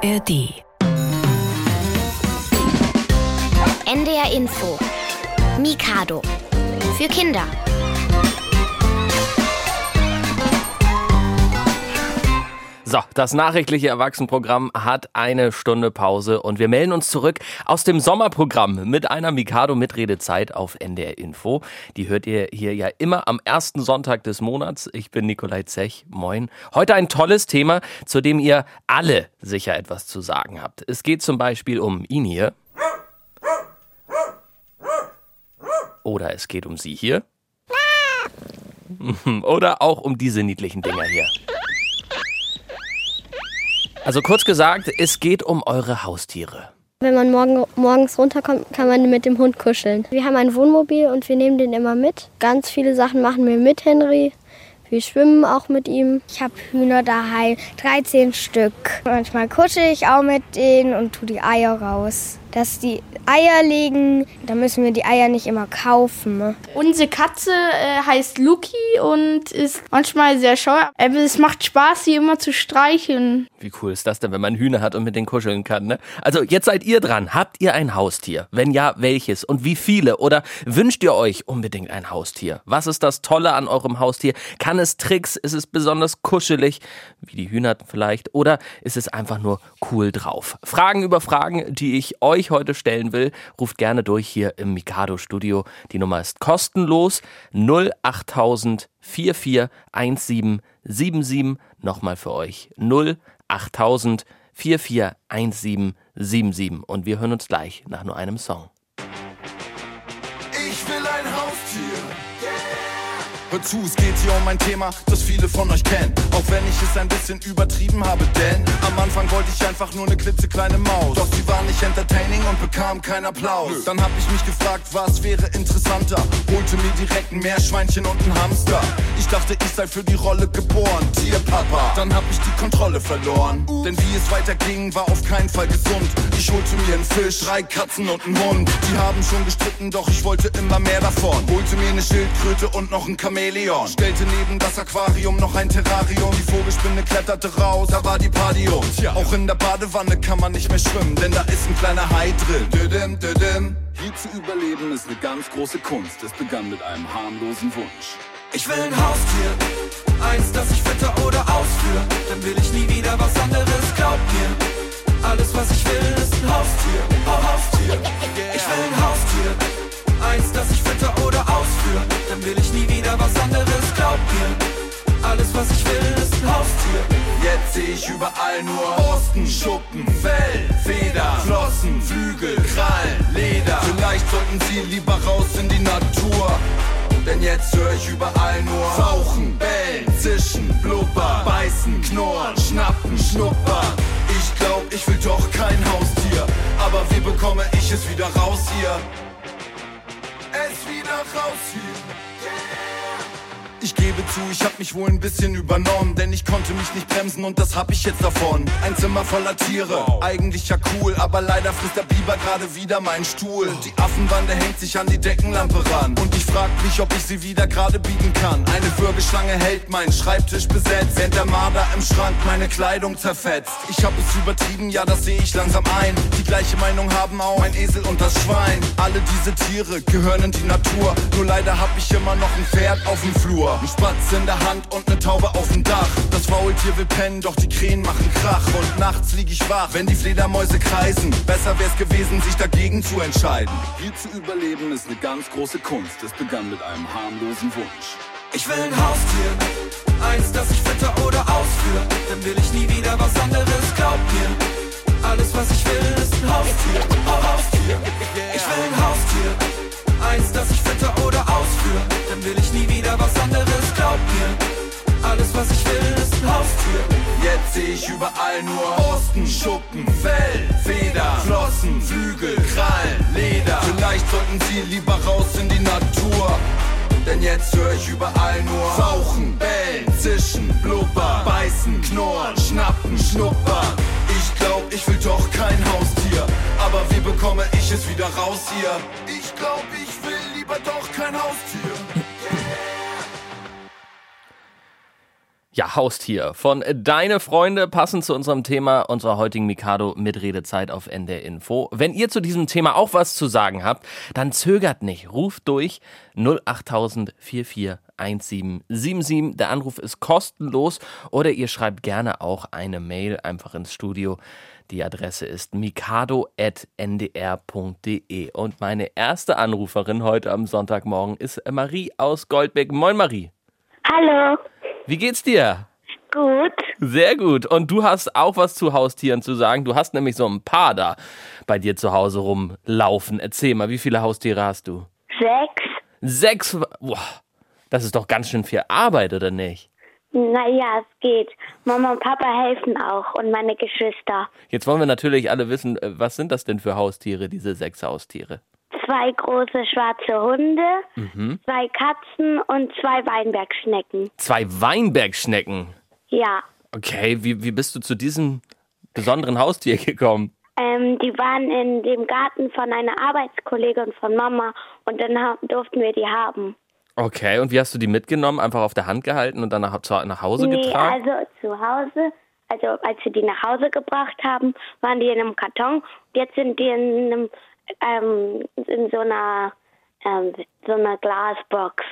ARD. NDR Info. Mikado. Für Kinder. So, das nachrichtliche Erwachsenenprogramm hat eine Stunde Pause und wir melden uns zurück aus dem Sommerprogramm mit einer Mikado-Mitredezeit auf NDR Info. Die hört ihr hier ja immer am ersten Sonntag des Monats. Ich bin Nikolai Zech. Moin. Heute ein tolles Thema, zu dem ihr alle sicher etwas zu sagen habt. Es geht zum Beispiel um ihn hier. Oder es geht um sie hier. Oder auch um diese niedlichen Dinger hier. Also kurz gesagt, es geht um eure Haustiere. Wenn man morgen, morgens runterkommt, kann man mit dem Hund kuscheln. Wir haben ein Wohnmobil und wir nehmen den immer mit. Ganz viele Sachen machen wir mit Henry. Wir schwimmen auch mit ihm. Ich habe Hühner daheim, 13 Stück. Manchmal kuschel ich auch mit denen und tue die Eier raus. Dass die Eier legen, da müssen wir die Eier nicht immer kaufen. Unsere Katze äh, heißt Luki und ist manchmal sehr scheu. Aber es macht Spaß, sie immer zu streicheln. Wie cool ist das denn, wenn man Hühner hat und mit denen kuscheln kann, ne? Also jetzt seid ihr dran. Habt ihr ein Haustier? Wenn ja, welches und wie viele? Oder wünscht ihr euch unbedingt ein Haustier? Was ist das Tolle an eurem Haustier? Kann es Tricks? Ist es besonders kuschelig? Wie die Hühner vielleicht? Oder ist es einfach nur cool drauf? Fragen über Fragen, die ich euch heute stellen will, ruft gerne durch hier im Mikado Studio. Die Nummer ist kostenlos 08000 441777. Nochmal für euch 08000 441777. Und wir hören uns gleich nach nur einem Song. Hört zu, es geht hier um ein Thema, das viele von euch kennen. Auch wenn ich es ein bisschen übertrieben habe, denn am Anfang wollte ich einfach nur eine klitzekleine Maus. Doch sie war nicht entertaining und bekam keinen Applaus. Dann hab ich mich gefragt, was wäre interessanter? Holte mir direkt ein Meerschweinchen und ein Hamster. Ich dachte, ich sei für die Rolle geboren, Tierpapa. Dann hab ich die Kontrolle verloren. Denn wie es weiterging, war auf keinen Fall gesund. Ich holte mir einen Fisch, drei Katzen und einen Hund. Die haben schon gestritten, doch ich wollte immer mehr davon. Holte mir eine Schildkröte und noch ein Chamäleon. Stellte neben das Aquarium noch ein Terrarium. Die Vogelspinne kletterte raus, da war die Party um. Auch in der Badewanne kann man nicht mehr schwimmen, denn da ist ein kleiner Hai drin. Düdim, düdim. Hier zu überleben ist eine ganz große Kunst. Es begann mit einem harmlosen Wunsch. Ich will ein Haustier, eins, das ich fütter oder ausführe. Dann will ich nie wieder was anderes, glaub mir. Alles, was ich will, ist ein Haustier, oh Haustier. Ich will ein Haustier, eins, das ich fütter oder ausführe. Dann will ich nie wieder was anderes, glaub mir. Alles, was ich will, ist ein Haustier. Jetzt seh ich überall nur Borsten, Schuppen, Fell, Feder, Flossen, Flügel, Krallen, Leder. Vielleicht sollten sie lieber raus in die Natur. Denn jetzt höre ich überall nur Fauchen, Bellen, Zischen, Blubber, Beißen, Knurren, Schnappen, Schnuppern. Ich glaub, ich will doch kein Haustier. Aber wie bekomme ich es wieder raus hier? Es wieder raus hier. Ich gebe zu, ich hab mich wohl ein bisschen übernommen, denn ich konnte mich nicht bremsen und das hab ich jetzt davon. Ein Zimmer voller Tiere, eigentlich ja cool, aber leider frisst der Biber gerade wieder meinen Stuhl. Die Affenbande hängt sich an die Deckenlampe ran und ich frag mich, ob ich sie wieder gerade biegen kann. Eine Würgeschlange hält meinen Schreibtisch besetzt, während der Marder im Schrank meine Kleidung zerfetzt. Ich hab es übertrieben, ja, das sehe ich langsam ein. Die gleiche Meinung haben auch ein Esel und das Schwein. Alle diese Tiere gehören in die Natur, nur leider hab ich immer noch ein Pferd auf dem Flur. Ein Spatz in der Hand und ne Taube auf dem Dach. Das Faultier will pennen, doch die Krähen machen Krach. Und nachts lieg ich wach, wenn die Fledermäuse kreisen. Besser wär's gewesen, sich dagegen zu entscheiden. Hier zu überleben ist eine ganz große Kunst. Es begann mit einem harmlosen Wunsch. Ich will ein Haustier, eins, das ich fütter oder ausführe. Dann will ich nie wieder was anderes, glaub mir. Alles, was ich will, ist ein Haustier, oh Haustier. Ich will ein Haustier, eins, das ich fütter oder ausführe. Dann will ich nie wieder was anderes. Alles, was ich will, ist ein Haustier. Jetzt seh ich überall nur Borsten, Schuppen, Fell, Feder, Flossen, Flügel, Krallen, Leder. Vielleicht sollten sie lieber raus in die Natur. Denn jetzt höre ich überall nur Fauchen, Bellen, Zischen, Blubber, Beißen, Knurren, Schnappen, Schnuppern. Ich glaub, ich will doch kein Haustier. Aber wie bekomme ich es wieder raus hier? Ich glaub, ich will lieber doch kein Haustier. Ja, Haustier. Von Deine Freunde passend zu unserem Thema unserer heutigen Mikado Mitredezeit auf NDR Info. Wenn ihr zu diesem Thema auch was zu sagen habt, dann zögert nicht. Ruft durch 08000 441777. Der Anruf ist kostenlos oder ihr schreibt gerne auch eine Mail einfach ins Studio. Die Adresse ist mikado.ndr.de. Und meine erste Anruferin heute am Sonntagmorgen ist Marie aus Goldbeck. Moin Marie. Hallo. Wie geht's dir? Gut. Sehr gut. Und du hast auch was zu Haustieren zu sagen. Du hast nämlich so ein paar da bei dir zu Hause rumlaufen. Erzähl mal, wie viele Haustiere hast du? Sechs. Sechs. Boah, das ist doch ganz schön viel Arbeit, oder nicht? Naja, es geht. Mama und Papa helfen auch und meine Geschwister. Jetzt wollen wir natürlich alle wissen, äh, was sind das denn für Haustiere, diese sechs Haustiere? Zwei große schwarze Hunde, zwei Katzen und zwei Weinbergschnecken. Zwei Weinbergschnecken. Ja. Okay, wie, wie bist du zu diesem besonderen Haustier gekommen? Ähm, die waren in dem Garten von einer Arbeitskollegin von Mama und dann durften wir die haben. Okay, und wie hast du die mitgenommen? Einfach auf der Hand gehalten und dann nach, nach Hause Nee, getragen? also zu Hause, also als wir die nach Hause gebracht haben, waren die in einem Karton. Und jetzt sind die in einem, ähm, in so einer, ähm, so einer Glasbox.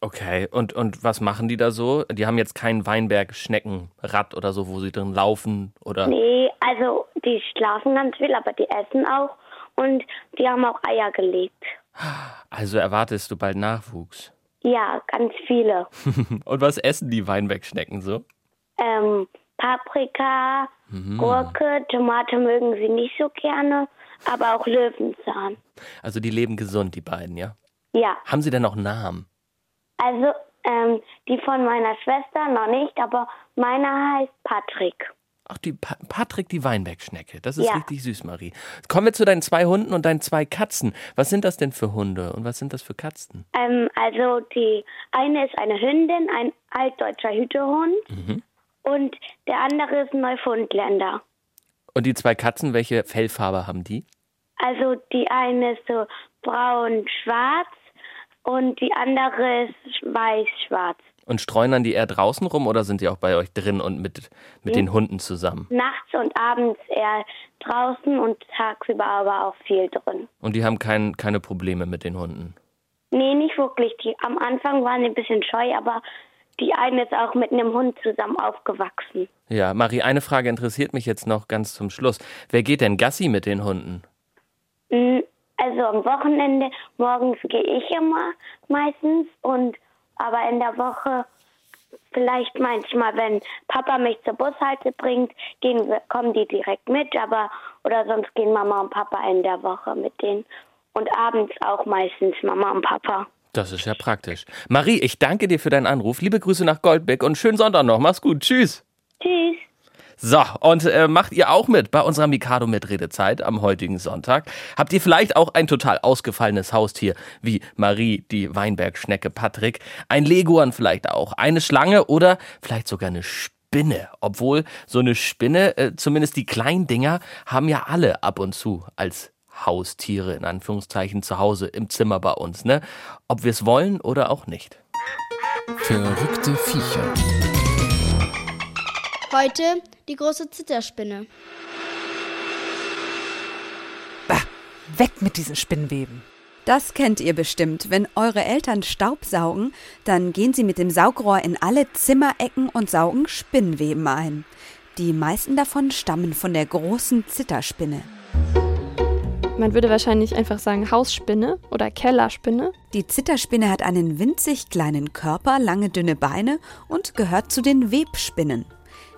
Okay, und, und was machen die da so? Die haben jetzt kein Weinberg-Schneckenrad oder so, wo sie drin laufen oder. Nee, also die schlafen ganz viel, aber die essen auch und die haben auch Eier gelegt. Also erwartest du bald Nachwuchs. Ja, ganz viele. Und was essen die Weinbergschnecken so? Ähm, Paprika, Gurke, Tomate mögen sie nicht so gerne, aber auch Löwenzahn. Also die leben gesund, die beiden, ja? Ja, Haben sie denn auch Namen? also ähm, die von meiner Schwester noch nicht, aber meiner heißt Patrick. Ach, die pa Patrick, die Weinbergschnecke. Das ist Ja. richtig süß, Marie. Kommen wir zu deinen zwei Hunden und deinen zwei Katzen. Was sind das denn für Hunde und was sind das für Katzen? Ähm, also die eine ist eine Hündin, ein altdeutscher Hütehund und der andere ist ein Neufundländer. Und die zwei Katzen, welche Fellfarbe haben die? Also die eine ist so braun-schwarz und die andere ist weiß-schwarz. Und streuen dann die eher draußen rum oder sind die auch bei euch drin und mit, mit den Hunden zusammen? Nachts und abends eher draußen und tagsüber aber auch viel drin. Und die haben kein, keine Probleme mit den Hunden? Nee, nicht wirklich. Die, am Anfang waren die ein bisschen scheu, aber die eine ist auch mit einem Hund zusammen aufgewachsen. Ja, Marie, eine Frage interessiert mich jetzt noch ganz zum Schluss. Wer geht denn Gassi mit den Hunden? Mm, Also am Wochenende, morgens gehe ich immer meistens und aber in der Woche vielleicht manchmal, wenn Papa mich zur Bushalte bringt, gehen kommen die direkt mit, aber oder sonst gehen Mama und Papa in der Woche mit denen und abends auch meistens Mama und Papa. Das ist ja praktisch. Marie, ich danke dir für deinen Anruf. Liebe Grüße nach Goldbeck und schönen Sonntag noch. Mach's gut. Tschüss. Tschüss. So, und äh, macht ihr auch mit bei unserer Mikado-Mitredezeit am heutigen Sonntag? Habt ihr vielleicht auch ein total ausgefallenes Haustier, wie Marie, die Weinbergschnecke Patrick, ein Leguan vielleicht auch, eine Schlange oder vielleicht sogar eine Spinne? Obwohl so eine Spinne, äh, zumindest die kleinen Dinger, haben ja alle ab und zu als Haustiere in Anführungszeichen zu Hause im Zimmer bei uns, ne? Ob wir es wollen oder auch nicht. Verrückte Viecher. Heute die große Zitterspinne. Weg mit diesen Spinnweben. Das kennt ihr bestimmt. Wenn eure Eltern Staub saugen, dann gehen sie mit dem Saugrohr in alle Zimmerecken und saugen Spinnweben ein. Die meisten davon stammen von der großen Zitterspinne. Man würde wahrscheinlich einfach sagen Hausspinne oder Kellerspinne. Die Zitterspinne hat einen winzig kleinen Körper, lange dünne Beine und gehört zu den Webspinnen.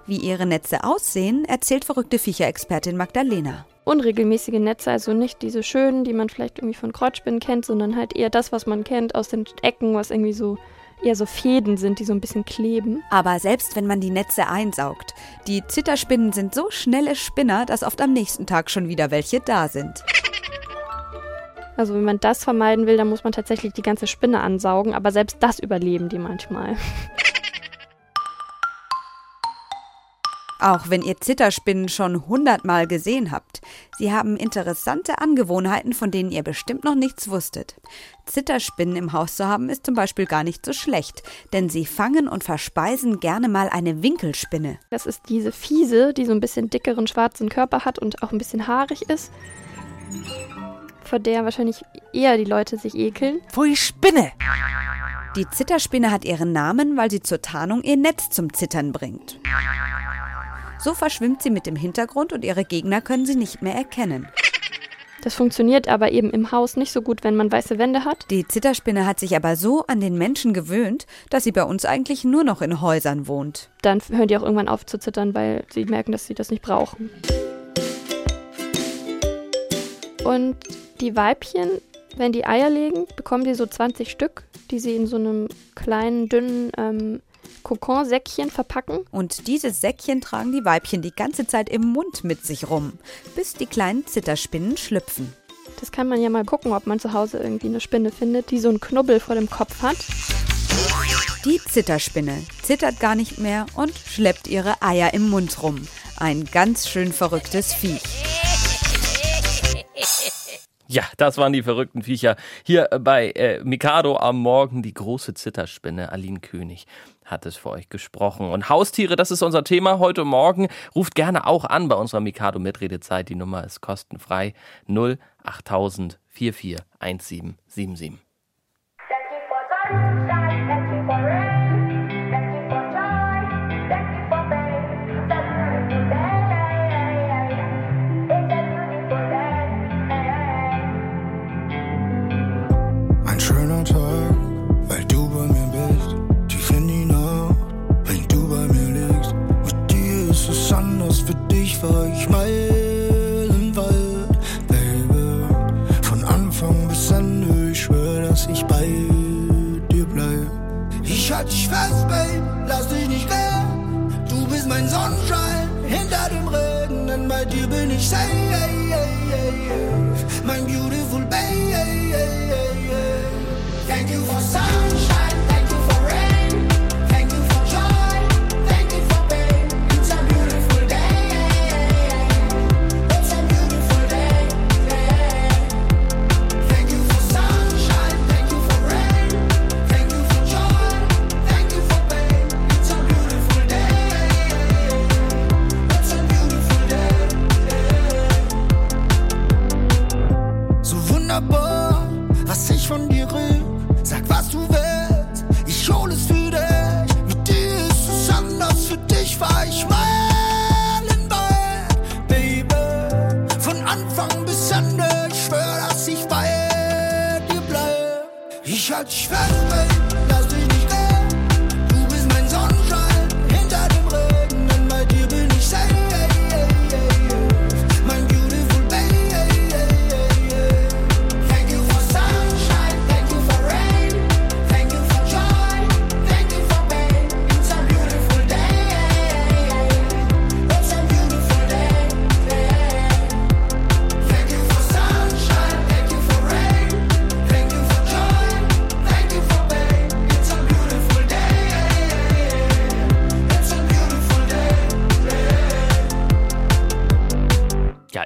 Wie ihre Netze aussehen, erzählt verrückte Viecherexpertin Magdalena. Unregelmäßige Netze, also nicht diese schönen, die man vielleicht irgendwie von Kreuzspinnen kennt, sondern halt eher das, was man kennt aus den Ecken, was irgendwie so eher so Fäden sind, die so ein bisschen kleben. Aber selbst wenn man die Netze einsaugt, die Zitterspinnen sind so schnelle Spinner, dass oft am nächsten Tag schon wieder welche da sind. Also wenn man das vermeiden will, dann muss man tatsächlich die ganze Spinne ansaugen, aber selbst das überleben die manchmal. Auch wenn ihr Zitterspinnen schon hundertmal gesehen habt. Sie haben interessante Angewohnheiten, von denen ihr bestimmt noch nichts wusstet. Zitterspinnen im Haus zu haben, ist zum Beispiel gar nicht so schlecht, denn sie fangen und verspeisen gerne mal eine Winkelspinne. Das ist diese fiese, die so ein bisschen dickeren schwarzen Körper hat und auch ein bisschen haarig ist. Vor der wahrscheinlich eher die Leute sich ekeln. Pfui, Spinne! Die Zitterspinne hat ihren Namen, weil sie zur Tarnung ihr Netz zum Zittern bringt. So verschwimmt sie mit dem Hintergrund und ihre Gegner können sie nicht mehr erkennen. Das funktioniert aber eben im Haus nicht so gut, wenn man weiße Wände hat. Die Zitterspinne hat sich aber so an den Menschen gewöhnt, dass sie bei uns eigentlich nur noch in Häusern wohnt. Dann hören die auch irgendwann auf zu zittern, weil sie merken, dass sie das nicht brauchen. Und die Weibchen, wenn die Eier legen, bekommen die so 20 Stück, die sie in so einem kleinen, dünnen ähm, Kokonsäckchen verpacken. Und dieses Säckchen tragen die Weibchen die ganze Zeit im Mund mit sich rum, bis die kleinen Zitterspinnen schlüpfen. Das kann man ja mal gucken, ob man zu Hause irgendwie eine Spinne findet, die so einen Knubbel vor dem Kopf hat. Die Zitterspinne zittert gar nicht mehr und schleppt ihre Eier im Mund rum. Ein ganz schön verrücktes Viech. Ja, das waren die verrückten Viecher. Hier bei äh, Mikado am Morgen die große Zitterspinne. Aline König hat es für euch gesprochen. Und Haustiere, das ist unser Thema heute Morgen. Ruft gerne auch an bei unserer Mikado Mitredezeit. Die Nummer ist kostenfrei 08000 441777. meilenweit, Baby. Von Anfang bis Ende, ich schwör, dass ich bei dir bleib. Ich halt dich fest, Babe, lass dich nicht gehen. Du bist mein Sonnenschein hinter dem Regen, denn bei dir bin ich safe. Anfang bis Ende, ich schwör, dass ich bei dir bleib. Ich halt dich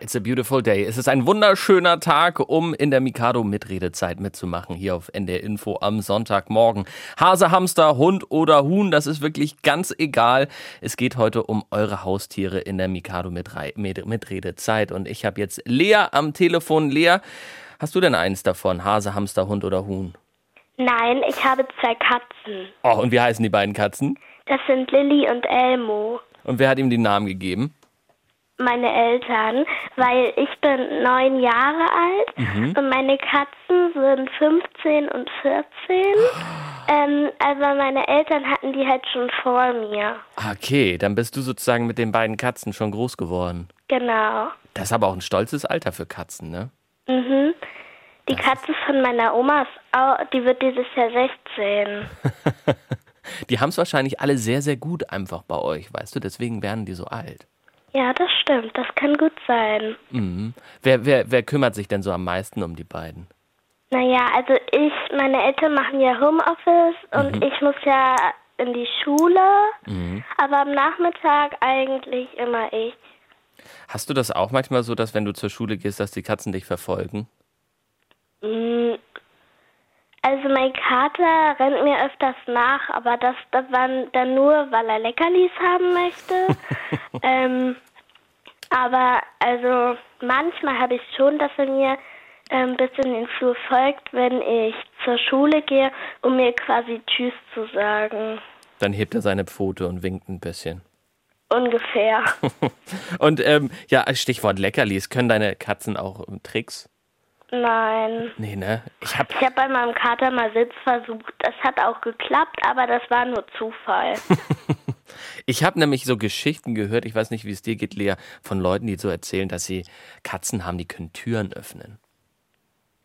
it's a beautiful day. Es ist ein wunderschöner Tag, um in der Mikado Mitredezeit mitzumachen, hier auf NDR Info am Sonntagmorgen. Hase, Hamster, Hund oder Huhn, das ist wirklich ganz egal. Es geht heute um eure Haustiere in der Mikado Mitrei- Mit- Mitredezeit. Und ich habe jetzt Lea am Telefon. Lea, hast du denn eins davon? Hase, Hamster, Hund oder Huhn? Nein, ich habe zwei Katzen. Oh, und wie heißen die beiden Katzen? Das sind Lilly und Elmo. Und wer hat ihm den Namen gegeben? Meine Eltern, weil ich bin neun Jahre alt Mhm. und meine Katzen sind 15 und 14. ähm, also meine Eltern hatten die halt schon vor mir. Okay, dann bist du sozusagen mit den beiden Katzen schon groß geworden. Genau. Das ist aber auch ein stolzes Alter für Katzen, ne? Mhm. Die Katze von meiner Oma, ist die wird dieses Jahr 16. Die haben es wahrscheinlich alle sehr, sehr gut einfach bei euch, weißt du? Deswegen werden die so alt. Ja, das stimmt. Das kann gut sein. Mhm. Wer, wer, wer kümmert sich denn so am meisten um die beiden? Naja, also ich, meine Eltern machen ja Homeoffice und Mhm. ich muss ja in die Schule, Mhm. aber am Nachmittag eigentlich immer ich. Hast du das auch manchmal so, dass wenn du zur Schule gehst, dass die Katzen dich verfolgen? Also mein Kater rennt mir öfters nach, aber das, das war dann nur, weil er Leckerlis haben möchte. ähm, aber also manchmal habe ich schon, dass er mir ähm, bis in den Flur folgt, wenn ich zur Schule gehe, um mir quasi Tschüss zu sagen. Dann hebt er seine Pfote und winkt ein bisschen. Ungefähr. Und ähm, ja, Stichwort Leckerlis. Können deine Katzen auch ähm, Tricks? Nein. Nee, ne? Ich hab, Ich habe bei meinem Kater mal Sitz versucht. Das hat auch geklappt, aber das war nur Zufall. ich hab nämlich so Geschichten gehört, ich weiß nicht, wie es dir geht, Lea, von Leuten, die so erzählen, dass sie Katzen haben, die können Türen öffnen.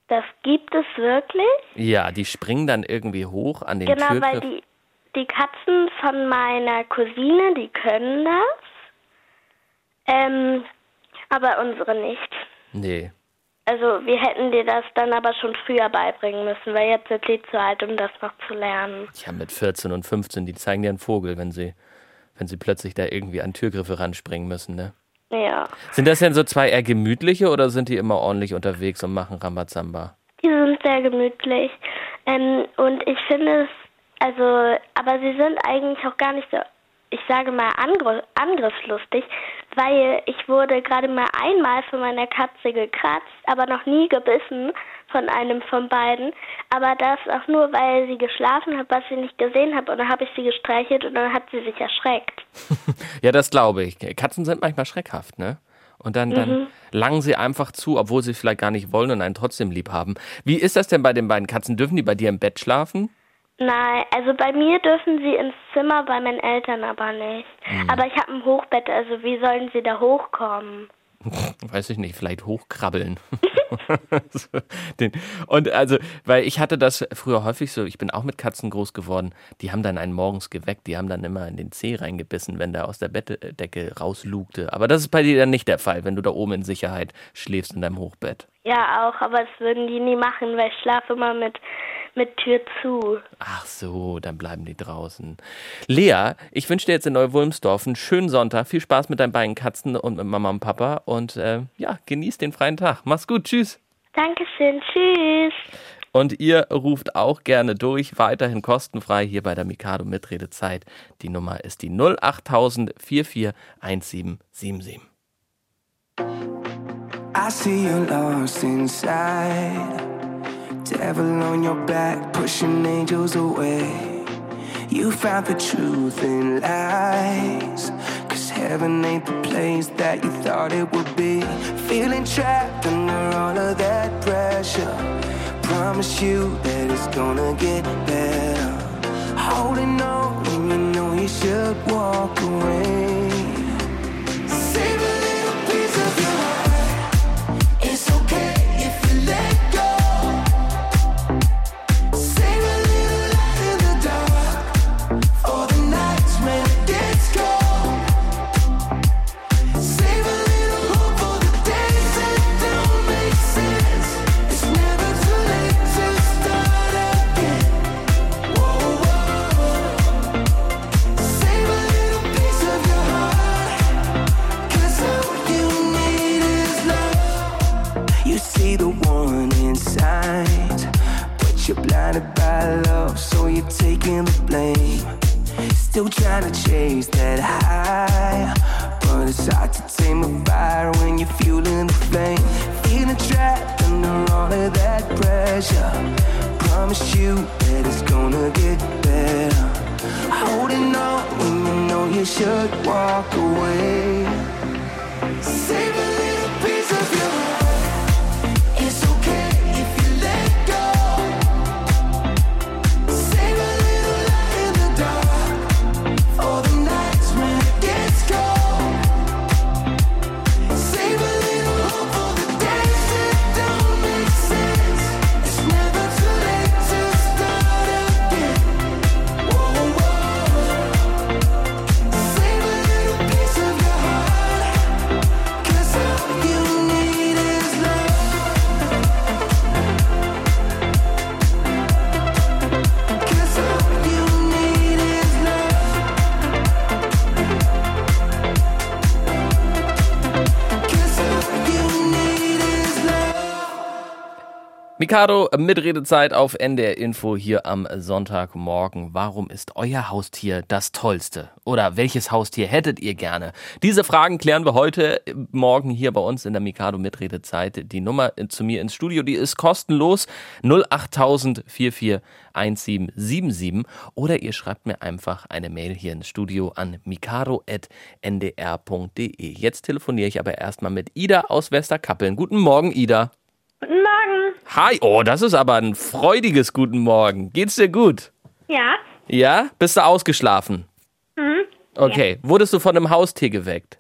Das gibt es wirklich? Ja, die springen dann irgendwie hoch an den Genau, weil Türgriff. die, die Katzen von meiner Cousine, die können das. Ähm, aber unsere nicht. Nee. Also wir hätten dir das dann aber schon früher beibringen müssen, weil jetzt sind sie zu alt, um das noch zu lernen. Ja, mit 14 und 15, die zeigen dir einen Vogel, wenn sie, wenn sie plötzlich da irgendwie an Türgriffe ranspringen müssen, ne? Ja. Sind das denn so zwei eher gemütliche oder sind die immer ordentlich unterwegs und machen Rambazamba? Die sind sehr gemütlich. Ähm, und ich finde es, also, aber sie sind eigentlich auch gar nicht so, ich sage mal, angr angriffslustig, weil ich wurde gerade mal einmal von meiner Katze gekratzt, aber noch nie gebissen von einem von beiden. Aber das auch nur, weil sie geschlafen hat, was ich nicht gesehen habe. Und dann habe ich sie gestreichelt und dann hat sie sich erschreckt. Ja, das glaube ich. Katzen sind manchmal schreckhaft, ne? Und dann, dann Mhm. langen sie einfach zu, obwohl sie vielleicht gar nicht wollen und einen trotzdem lieb haben. Wie ist das denn bei den beiden Katzen? Dürfen die bei dir im Bett schlafen? Nein, also bei mir dürfen sie ins Zimmer, bei meinen Eltern aber nicht. Mhm. Aber ich habe ein Hochbett, also wie sollen sie da hochkommen? Weiß ich nicht, vielleicht hochkrabbeln. Und also, weil ich hatte das früher häufig so, ich bin auch mit Katzen groß geworden, die haben dann einen morgens geweckt, die haben dann immer in den Zeh reingebissen, wenn der aus der Bettdecke rauslugte. Aber das ist bei dir dann nicht der Fall, wenn du da oben in Sicherheit schläfst in deinem Hochbett. Ja, auch, aber das würden die nie machen, weil ich schlafe immer mit, mit Tür zu. Ach so, dann bleiben die draußen. Lea, ich wünsche dir jetzt in Neu-Wulmsdorf einen schönen Sonntag. Viel Spaß mit deinen beiden Katzen und mit Mama und Papa. Und äh, ja, genieß den freien Tag. Mach's gut. Tschüss. Dankeschön, tschüss. Und ihr ruft auch gerne durch, weiterhin kostenfrei hier bei der Mikado Mitredezeit. Die Nummer ist die 08000 441777. I see you lost inside. Devil on your back, pushing angels away. You found the truth in lies. Cause heaven ain't the place that you thought it would be. Feeling trapped under all of that pressure. Promise you that it's gonna get better. Holding on when you know you should walk away. Trying to chase that high, but it's hard to tame a fire when you're fueling the flame. Feeling trapped under all of that pressure. Promise you that it's gonna get better. Holding on when you know you should walk away. Mikado, Mitredezeit auf NDR Info hier am Sonntagmorgen. Warum ist euer Haustier das Tollste? Oder welches Haustier hättet ihr gerne? Diese Fragen klären wir heute Morgen hier bei uns in der Mikado Mitredezeit. Die Nummer zu mir ins Studio, die ist kostenlos 08000 441777 oder ihr schreibt mir einfach eine Mail hier ins Studio an mikado.ndr.de. Jetzt telefoniere ich aber erstmal mit Ida aus Westerkappeln. Guten Morgen, Ida. Guten Morgen. Hi, oh, das ist aber ein freudiges Guten Morgen. Geht's dir gut? Ja. Ja? Bist du ausgeschlafen? Mhm. Okay. Wurdest du von einem Haustier geweckt?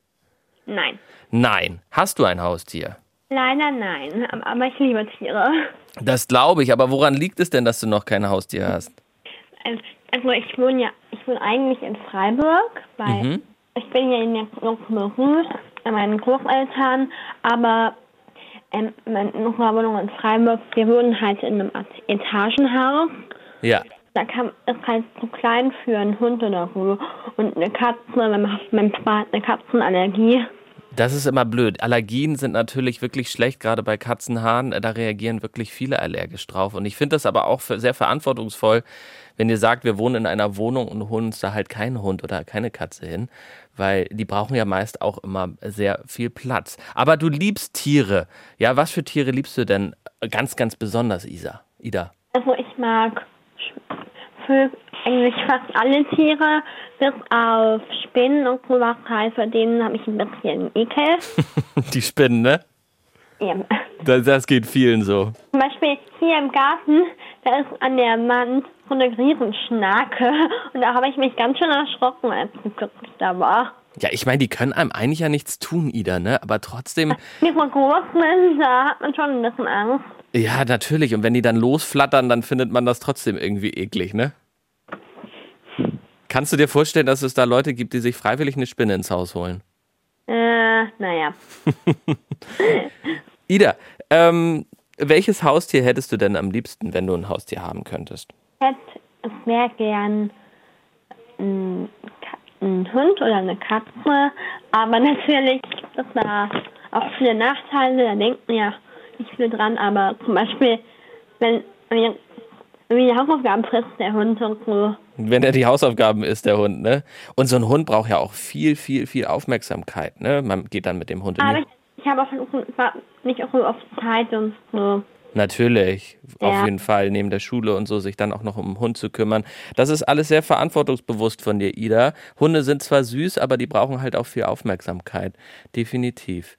Nein. Nein. Hast du ein Haustier? Leider nein. Aber- ich liebe Tiere. Das glaube ich, aber woran liegt es denn, dass du noch kein Haustier hast? Also also ich wohne ja, ich wohne eigentlich in Freiburg, weil Mhm. ich bin ja in der Beruf bei meinen Großeltern, aber ähm, unsere Wohnung in Freiburg, wir wohnen halt in einem Etagenhaus. Ja. Da kann, ist halt zu klein für einen Hund oder so. Und eine Katze, mein, mein Papa hat eine Katzenallergie. Das ist immer blöd. Allergien sind natürlich wirklich schlecht, gerade bei Katzenhaaren. Da reagieren wirklich viele allergisch drauf. Und ich finde das aber auch sehr verantwortungsvoll, wenn ihr sagt, wir wohnen in einer Wohnung und holen uns da halt keinen Hund oder keine Katze hin, weil die brauchen ja meist auch immer sehr viel Platz. Aber du liebst Tiere. Ja, was für Tiere liebst du denn ganz, ganz besonders, Isa? Ida? Also ich mag Vögel, eigentlich fast alle Tiere, bis auf Spinnen und sowas halt, vor denen habe ich ein bisschen Ekel. Die Spinnen, ne? ja. Das, das geht vielen so. Zum Beispiel hier im Garten, da ist an der Wand so eine Riesenschnake und da habe ich mich ganz schön erschrocken, als ich da war. Ja, ich meine, die können einem eigentlich ja nichts tun, Ida, ne? Aber trotzdem, Die so groß sind, da hat man schon ein bisschen Angst. ja, natürlich. Und wenn die dann losflattern, dann findet man das trotzdem irgendwie eklig, ne? Kannst du dir vorstellen, dass es da Leute gibt, die sich freiwillig eine Spinne ins Haus holen? Äh, naja. Ida, ähm, welches Haustier hättest du denn am liebsten, wenn du ein Haustier haben könntest? Ich hätte sehr gern einen, Hund oder eine Katze, aber natürlich gibt es da auch viele Nachteile, da denken ja nicht viel dran, aber zum Beispiel, wenn wir, die Hausaufgaben frisst, der Hund und so. Wenn er die Hausaufgaben ist, der Hund, ne? Und so ein Hund braucht ja auch viel, viel, viel Aufmerksamkeit, ne? Man geht dann mit dem Hund in Aber die... ich, ich habe auch nicht auch so oft Zeit und so. Natürlich, auf Ja. jeden Fall, neben der Schule und so, sich dann auch noch um den Hund zu kümmern. Das ist alles sehr verantwortungsbewusst von dir, Ida. Hunde sind zwar süß, aber die brauchen halt auch viel Aufmerksamkeit. Definitiv.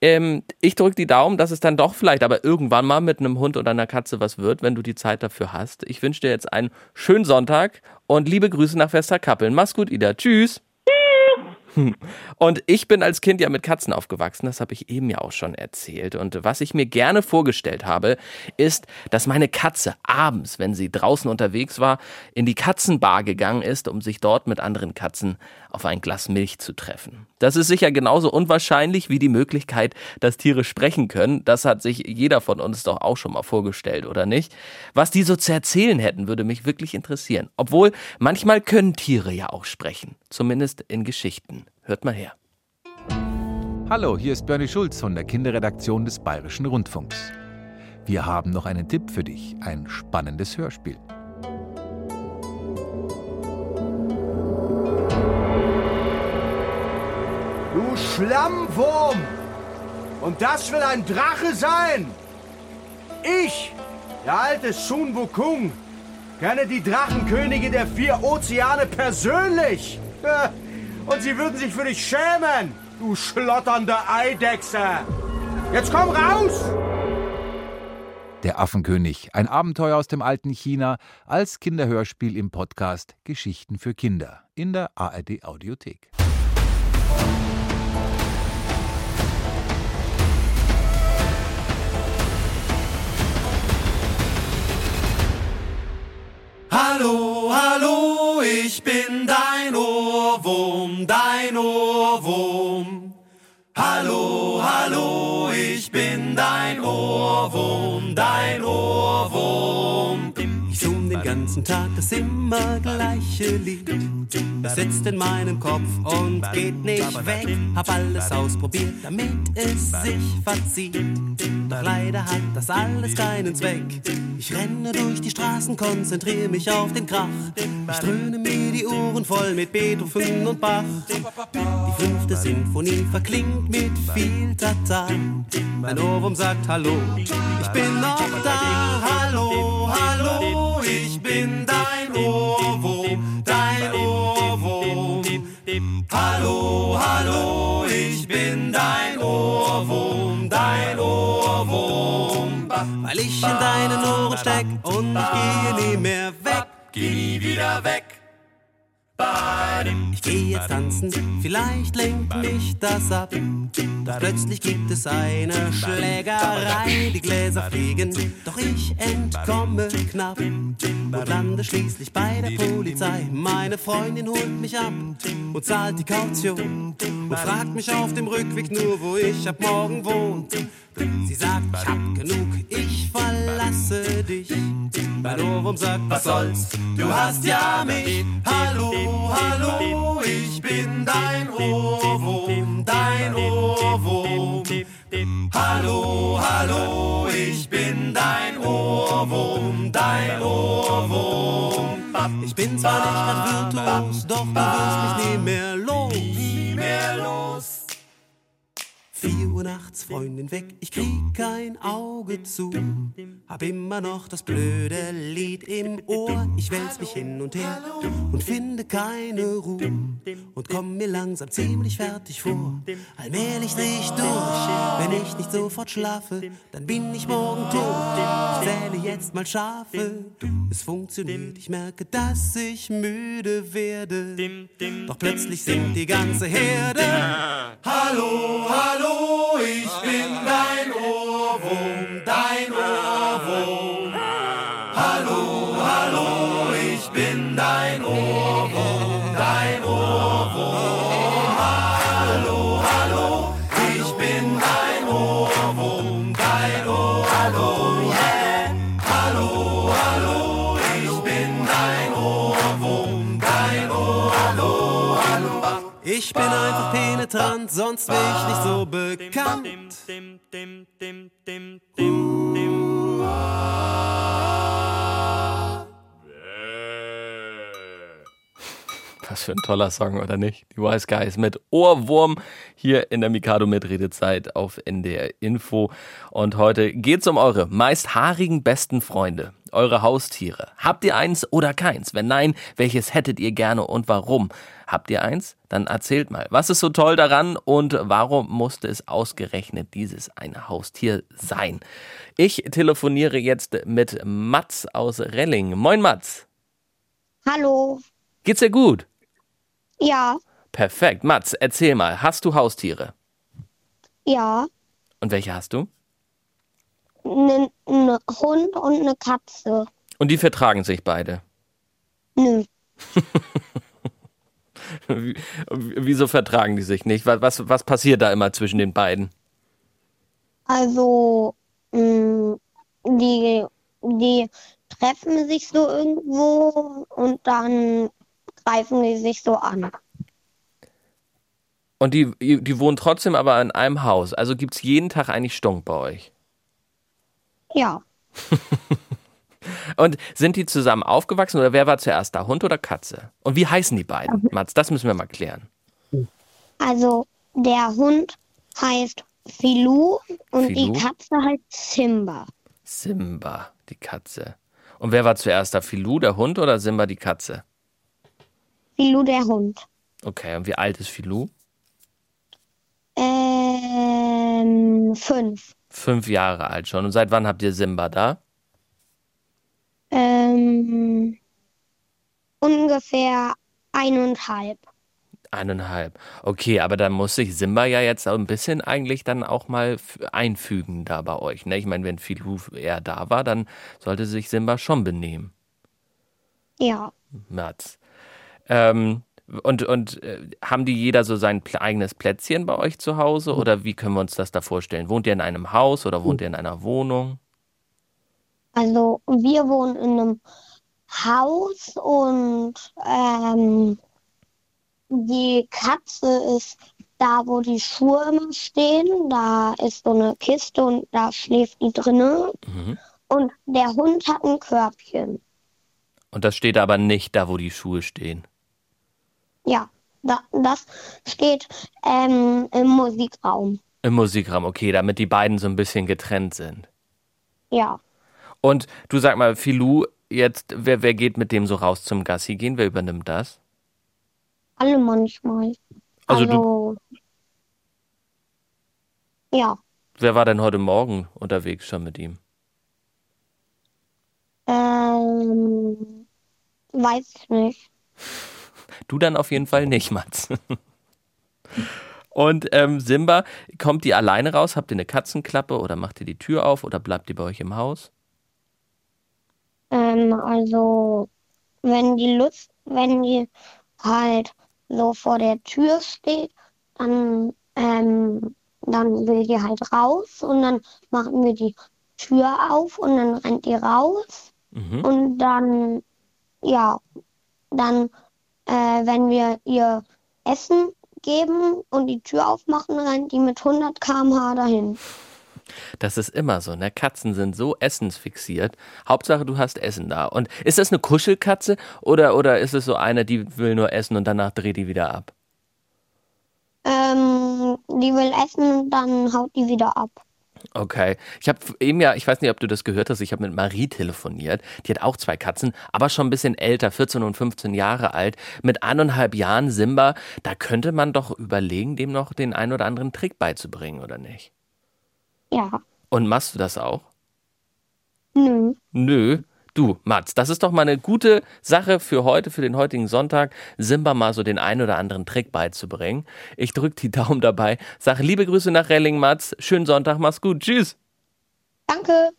Ähm, ich drücke die Daumen, dass es dann doch vielleicht aber irgendwann mal mit einem Hund oder einer Katze was wird, wenn du die Zeit dafür hast. Ich wünsche dir jetzt einen schönen Sonntag und liebe Grüße nach Westerkappeln. Mach's gut, Ida. Tschüss. Und ich bin als Kind ja mit Katzen aufgewachsen, das habe ich eben ja auch schon erzählt. Und was ich mir gerne vorgestellt habe, ist, dass meine Katze abends, wenn sie draußen unterwegs war, in die Katzenbar gegangen ist, um sich dort mit anderen Katzen auf ein Glas Milch zu treffen. Das ist sicher genauso unwahrscheinlich wie die Möglichkeit, dass Tiere sprechen können. Das hat sich jeder von uns doch auch schon mal vorgestellt, oder nicht? Was die so zu erzählen hätten, würde mich wirklich interessieren. Obwohl, manchmal können Tiere ja auch sprechen. Zumindest in Geschichten. Hört mal her. Hallo, hier ist Bernie Schulz von der Kinderredaktion des Bayerischen Rundfunks. Wir haben noch einen Tipp für dich, ein spannendes Hörspiel. Du Schlammwurm! Und das will ein Drache sein? Ich, der alte Sun Wukong, kenne die Drachenkönige der vier Ozeane persönlich. Und sie würden sich für dich schämen, du schlotternde Eidechse. Jetzt komm raus! Der Affenkönig, ein Abenteuer aus dem alten China, als Kinderhörspiel im Podcast Geschichten für Kinder in der ARD Audiothek. Hallo, hallo, ich bin dein Ohrwurm, dein Ohrwurm. Hallo, hallo, ich bin dein Ohrwurm, dein Ohrwurm. Ganzen Tag das immer gleiche Lied. Es sitzt in meinem Kopf und geht nicht weg. Hab alles ausprobiert, damit es sich verzieht. Doch leider hat das alles keinen Zweck. Ich renne durch die Straßen, konzentriere mich auf den Krach. Ich dröhne mir die Ohren voll mit Beethoven und Bach. Die fünfte Sinfonie verklingt mit viel Tata. Mein Ohrwurm sagt Hallo, ich bin noch da. Hallo, hallo, ich bin dein Ohrwurm, dein Ohrwurm. Hallo, hallo, ich bin dein Ohrwurm, dein Ohrwurm. Weil ich in deinen Ohren steck und ich gehe nie mehr weg. Geh nie wieder weg. Ich gehe jetzt tanzen, vielleicht lenkt mich das ab. Doch plötzlich gibt es eine Schlägerei, die Gläser fliegen, doch ich entkomme knapp und lande schließlich bei der Polizei. Meine Freundin holt mich ab und zahlt die Kaution und fragt mich auf dem Rückweg nur, wo ich ab morgen wohne. Sie sagt, ich hab genug, ich verlasse dich. Mein Ohrwurm sagt, was soll's, du hast ja mich. Hallo, hallo, ich bin dein Ohrwurm, dein Ohrwurm. Hallo, hallo, ich bin dein Ohrwurm, dein Ohrwurm. Ich bin zwar nicht grad virtuos, doch du wirst mich nie mehr los. Nie mehr los. Uhr nachts, Freundin weg, ich krieg kein Auge zu. Hab immer noch das blöde Lied im Ohr. Ich wälz mich hin und her und finde keine Ruhe. Und komm mir langsam ziemlich fertig vor. Allmählich dreh ich durch. Wenn ich nicht sofort schlafe, dann bin ich morgen tot. Ich zähle jetzt mal Schafe. Es funktioniert, ich merke, dass ich müde werde. Doch plötzlich singt die ganze Herde. Hallo, hallo, ich bin dein Ohrwurm, dein Ohrwurm. Hallo, hallo, ich bin dein Ohrwurm, Ich bin einfach penetrant, sonst wär ich nicht so bekannt. Was für ein toller Song, oder nicht? Die Wise Guys mit Ohrwurm hier in der Mikado Mitredezeit auf NDR Info. Und heute geht's um eure meist haarigen besten Freunde, eure Haustiere. Habt ihr eins oder keins? Wenn nein, welches hättet ihr gerne und warum? Habt ihr eins? Dann erzählt mal, was ist so toll daran und warum musste es ausgerechnet dieses eine Haustier sein? Ich telefoniere jetzt mit Mats aus Relling. Moin Mats. Hallo. Geht's dir gut? Ja, Perfekt. Mats, erzähl mal, hast du Haustiere? ja. Und welche hast du? Ein Hund und eine Katze. Und die vertragen sich beide. Nö. Wie- Wieso vertragen die sich nicht? Was, was, was passiert da immer zwischen den beiden? Also, mh, die, die treffen sich so irgendwo und dann greifen die sich so an. Und die, die wohnen trotzdem aber in einem Haus. Also gibt's jeden Tag eigentlich Stunk bei euch. Ja, Und sind die zusammen aufgewachsen oder wer war zuerst da? Hund oder Katze? Und wie heißen die beiden? Mats, das müssen wir mal klären. also der Hund heißt Filou und Filou? die Katze heißt Simba. Simba, die Katze. Und wer war zuerst da? Filou, der Hund oder Simba, die Katze? Filou der Hund. Okay, und wie alt ist Filou? Ähm, fünf. Fünf Jahre alt schon. Und seit wann habt ihr Simba da? Ähm, ungefähr eineinhalb. Eineinhalb. Okay, aber dann muss sich Simba ja jetzt auch ein bisschen eigentlich dann auch mal einfügen da bei euch. Ne? Ich meine, wenn Filou eher da war, dann sollte sich Simba schon benehmen. Ja, Mats. Ähm, und und äh, haben die jeder so sein eigenes Plätzchen bei euch zu Hause oder wie können wir uns das da vorstellen? Wohnt ihr in einem Haus oder wohnt ihr in einer Wohnung? also wir wohnen in einem Haus und ähm, die Katze ist da, wo die Schuhe immer stehen. Da ist so eine Kiste und da schläft die drinnen. Mhm. Und der Hund hat ein Körbchen. Und das steht aber nicht da, wo die Schuhe stehen. Ja, da, das steht ähm, im Musikraum. Im Musikraum, okay, damit die beiden so ein bisschen getrennt sind. Ja. Und du sag mal, Filou, jetzt, wer, wer geht mit dem so raus zum Gassi gehen? Wer übernimmt das? Alle manchmal. Also Also, du- ja. Wer war denn heute Morgen unterwegs schon mit ihm? Ähm, weiß ich nicht. Du dann auf jeden Fall nicht, Mats. Und ähm, Simba, kommt die alleine raus? Habt ihr eine Katzenklappe oder macht ihr die Tür auf oder bleibt ihr bei euch im Haus? Ähm, also, wenn die Lust, wenn die halt so vor der Tür steht, dann, ähm, dann will die halt raus und dann machen wir die Tür auf und dann rennt die raus Mhm. und dann, ja, dann, äh, wenn wir ihr Essen geben und die Tür aufmachen, rennt die mit 100 km/h dahin. Das ist immer so, ne? Katzen sind so essensfixiert. Hauptsache, du hast Essen da. Und ist das eine Kuschelkatze oder, oder ist es so eine, die will nur essen und danach dreht die wieder ab? Ähm, die will essen und dann haut die wieder ab. Okay. Ich habe eben ja, ich weiß nicht, ob du das gehört hast, ich habe mit Marie telefoniert. Die hat auch zwei Katzen, aber schon ein bisschen älter, 14 und 15 Jahre alt. Mit eineinhalb Jahren Simba, da könnte man doch überlegen, dem noch den einen oder anderen Trick beizubringen, oder nicht? Ja. Und machst du das auch? Nö. Nö. Du, Mats, das ist doch mal eine gute Sache für heute, für den heutigen Sonntag, Simba mal so den einen oder anderen Trick beizubringen. Ich drück die Daumen dabei. Sag liebe Grüße nach Relling, Mats. Schönen Sonntag, mach's gut. Tschüss. Danke.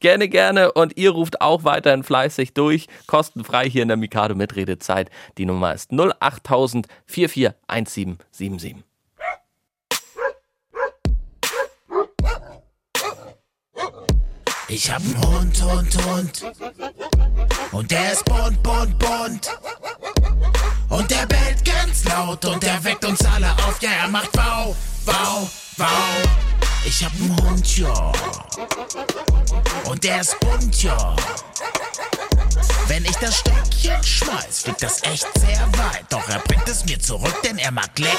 Gerne, gerne. Und ihr ruft auch weiterhin fleißig durch. Kostenfrei hier in der Mikado Mitredezeit. Die Nummer ist 08000 441777. Ich hab einen Hund, Hund, Hund. Und der ist bunt, bunt, bunt. Und der bellt ganz laut und der weckt uns alle auf. Ja, er macht Wow, wow, wow. Ich hab einen Hund, ja. Und der ist bunt, ja. Wenn ich das Stöckchen schmeiß, fliegt das echt sehr weit. Doch er bringt es mir zurück, denn er mag Leckerei.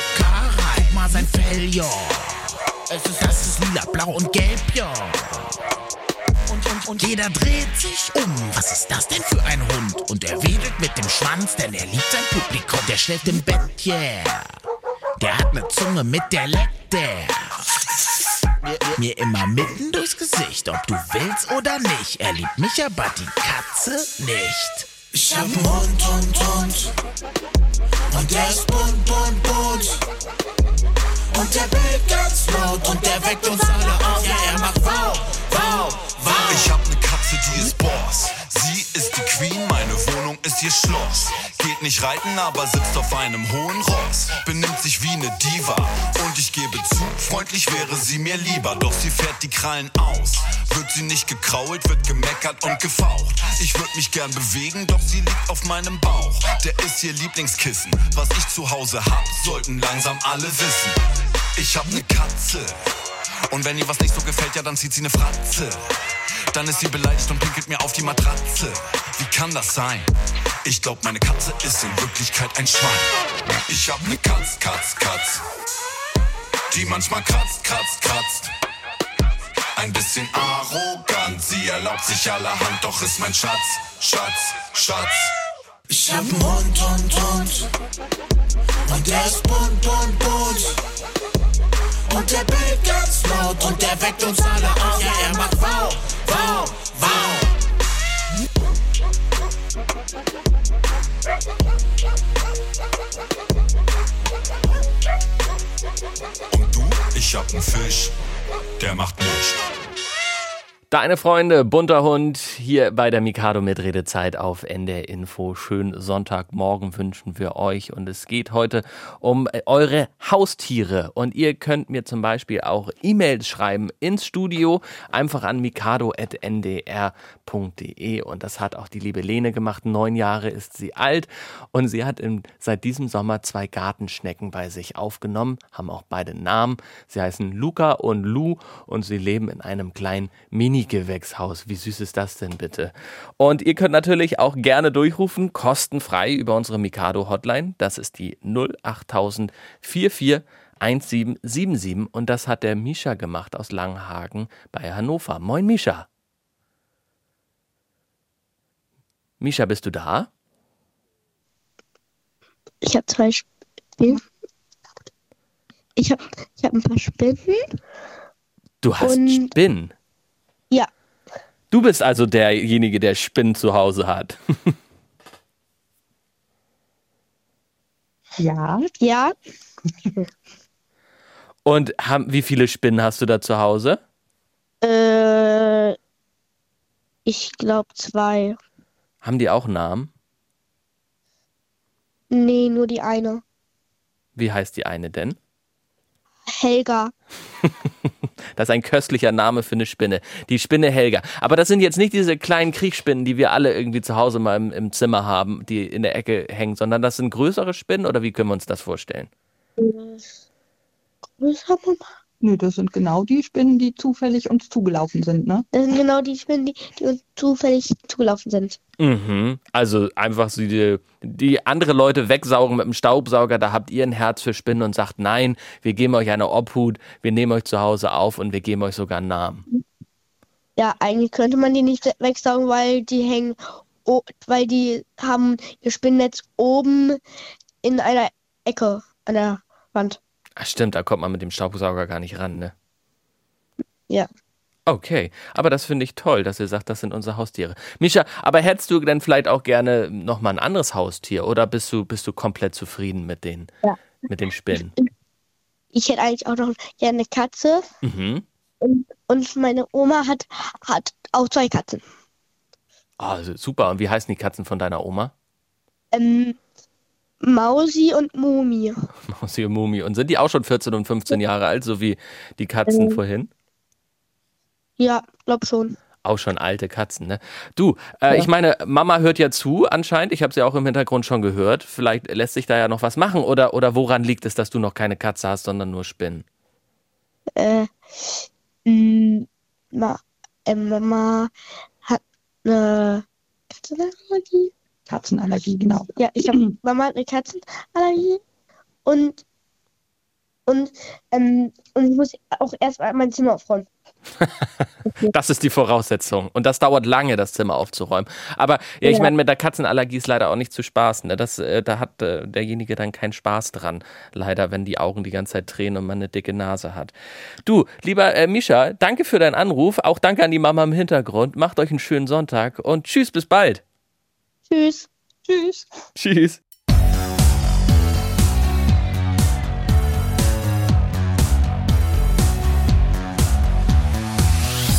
Guck mal sein Fell, ja. Es ist, das ist lila, blau und gelb, ja. Und, jeder dreht sich um. Was ist das denn für ein Hund? Und er wedelt mit dem Schwanz, denn er liebt sein Publikum. Der schläft im Bett, yeah. Der hat eine Zunge, mit der leckt der. Mir, immer mitten durchs Gesicht, ob du willst oder nicht. Er liebt mich, aber die Katze nicht. Ich hab Hund, Hund, Hund. Und der ist bunt, bunt, bunt. Und der bellt ganz laut und der weckt uns alle auf. Ja, er macht wow, wow, wow. Ich hab ne Katze, die ist Boss. Sie ist die Queen, meine Wohnung ist ihr Schloss. Geht nicht reiten, aber sitzt auf einem hohen Ross. Benimmt sich wie ne Diva. Und ich gebe zu, freundlich wäre sie mir lieber. Doch sie fährt die Krallen aus. Wird sie nicht gekrault, wird gemeckert und gefaucht. Ich würd mich gern bewegen, doch sie liegt auf meinem Bauch. Der ist ihr Lieblingskissen. Was ich zu Hause hab, sollten langsam alle wissen. Ich hab ne Katze. Und wenn ihr was nicht so gefällt, ja, dann zieht sie ne Fratze. Dann ist sie beleidigt und pinkelt mir auf die Matratze. Wie kann das sein? Ich glaub, meine Katze ist in Wirklichkeit ein Schwein. Ich hab ne Katz, Katz, Katz. Die manchmal kratzt, kratzt, kratzt. Ein bisschen arrogant, sie erlaubt sich allerhand, doch ist mein Schatz, Schatz, Schatz. Ich hab einen Hund, Hund, Hund. Und der ist bunt, bunt, bunt. Und der bellt ganz laut und der weckt uns alle auf. Ja, er macht wow, Und du? Ich hab nen Fisch, der macht nichts. Deine Freunde, bunter Hund, hier bei der Mikado mit Redezeit auf NDR Info. Schönen Sonntagmorgen wünschen wir euch. Und es geht heute um eure Haustiere. Und ihr könnt mir zum Beispiel auch E-Mails schreiben ins Studio, einfach an mikado.ndr.de. Und das hat auch die liebe Lene gemacht. Neun Jahre ist sie alt. Und sie hat in, seit diesem Sommer zwei Gartenschnecken bei sich aufgenommen, haben auch beide Namen. Sie heißen Luca und Lu und sie leben in einem kleinen Mini Mini-Gewächshaus. Wie süß ist das denn bitte? Und ihr könnt natürlich auch gerne durchrufen, kostenfrei über unsere Mikado-Hotline. Das ist die 08000 44 1777 und das hat der Misha gemacht aus Langhagen bei Hannover. Moin Misha. Misha, bist du da? Ich habe zwei Spinnen. Ich habe ich hab ein paar Spinnen. Du hast Und- Spinnen. Ja, Du bist also derjenige, der Spinnen zu Hause hat. Ja. Ja. Und haben, wie viele Spinnen hast du da zu Hause? Äh, ich glaube zwei. Haben die auch Namen? Nee, nur die eine. Wie heißt die eine denn? Helga. Das ist ein köstlicher Name für eine Spinne. Die Spinne Helga. Aber das sind jetzt nicht diese kleinen Kriechspinnen, die wir alle irgendwie zu Hause mal im, im Zimmer haben, die in der Ecke hängen, sondern das sind größere Spinnen oder wie können wir uns das vorstellen? Größer, Mama? Nö, das sind genau die Spinnen, die zufällig uns zugelaufen sind, ne? Das sind genau die Spinnen, die, die uns zufällig zugelaufen sind. Mhm. Also einfach so die, die andere Leute wegsaugen mit dem Staubsauger, da habt ihr ein Herz für Spinnen und sagt, nein, wir geben euch eine Obhut, wir nehmen euch zu Hause auf und wir geben euch sogar einen Namen. Ja, eigentlich könnte man die nicht wegsaugen, weil die hängen, o- weil die haben ihr Spinnennetz oben in einer Ecke an der Wand. Ach stimmt, da kommt man mit dem Staubsauger gar nicht ran, ne? Ja. Okay, aber das finde ich toll, dass ihr sagt, das sind unsere Haustiere. Misha, aber hättest du denn vielleicht auch gerne nochmal ein anderes Haustier oder bist du, bist du komplett zufrieden mit den, Ja. mit den Spinnen? Ich hätte eigentlich auch noch gerne eine Katze Mhm. und, und meine Oma hat, hat auch zwei Katzen. Also super. Und wie heißen die Katzen von deiner Oma? Ähm, Mausi und Mumi. Mausi und Mumi. Und sind die auch schon 14 und 15 Jahre alt, so wie die Katzen Ähm. vorhin? Ja, glaub schon. Auch schon alte Katzen, ne? Du, äh, ich meine, Mama hört ja zu anscheinend. Ich habe sie auch im Hintergrund schon gehört. Vielleicht lässt sich da ja noch was machen. Oder, oder woran liegt es, dass du noch keine Katze hast, sondern nur Spinnen? Äh, mh, Ma, äh, Mama hat eine Katzenallergie. Katzenallergie, genau. Ja, ich habe Mama hat eine Katzenallergie und und ähm, und ich muss auch erst mal mein Zimmer aufräumen. Das ist die Voraussetzung. Und das dauert lange, das Zimmer aufzuräumen. Aber ja, ich Ja. meine, mit der Katzenallergie ist leider auch nicht zu spaßen. Ne? Das, äh, da hat äh, derjenige dann keinen Spaß dran. Leider, wenn die Augen die ganze Zeit drehen und man eine dicke Nase hat. Du, lieber äh, Misha, danke für deinen Anruf. Auch danke an die Mama im Hintergrund. Macht euch einen schönen Sonntag und tschüss, bis bald. Tschüss. Tschüss. Tschüss.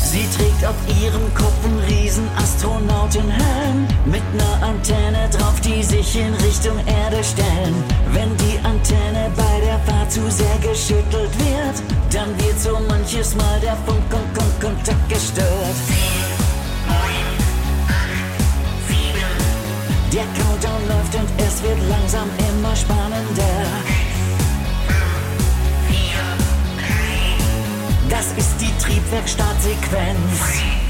Sie trägt auf ihrem Kopf einen riesen Astronautenhelm mit ner Antenne drauf, die sich in Richtung Erde stellen. Wenn die Antenne bei der Fahrt zu sehr geschüttelt wird, dann wird so manches Mal der Funk und Kon Kontakt gestört. Der Countdown läuft und es wird langsam immer spannender. Das ist die Triebwerksstartsequenz.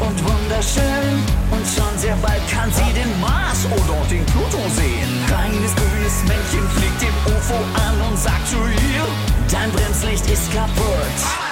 Und wunderschön. Und schon sehr bald kann sie den Mars oder den Pluto sehen. Kleines grünes Männchen fliegt dem UFO an und sagt zu ihr, dein Bremslicht ist kaputt.